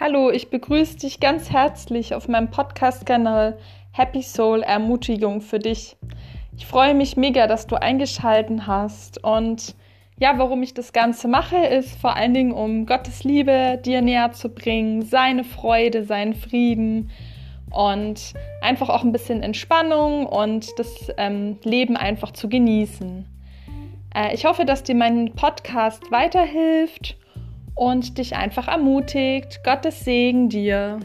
Hallo, ich begrüße dich ganz herzlich auf meinem Podcast-Kanal Happy Soul Ermutigung für dich. Ich freue mich mega, dass du eingeschalten hast und ja, warum ich das Ganze mache, ist vor allen Dingen, um Gottes Liebe dir näher zu bringen, seine Freude, seinen Frieden und einfach auch ein bisschen Entspannung und das ähm, Leben einfach zu genießen. Äh, ich hoffe, dass dir mein Podcast weiterhilft und dich einfach ermutigt. Gottes Segen dir.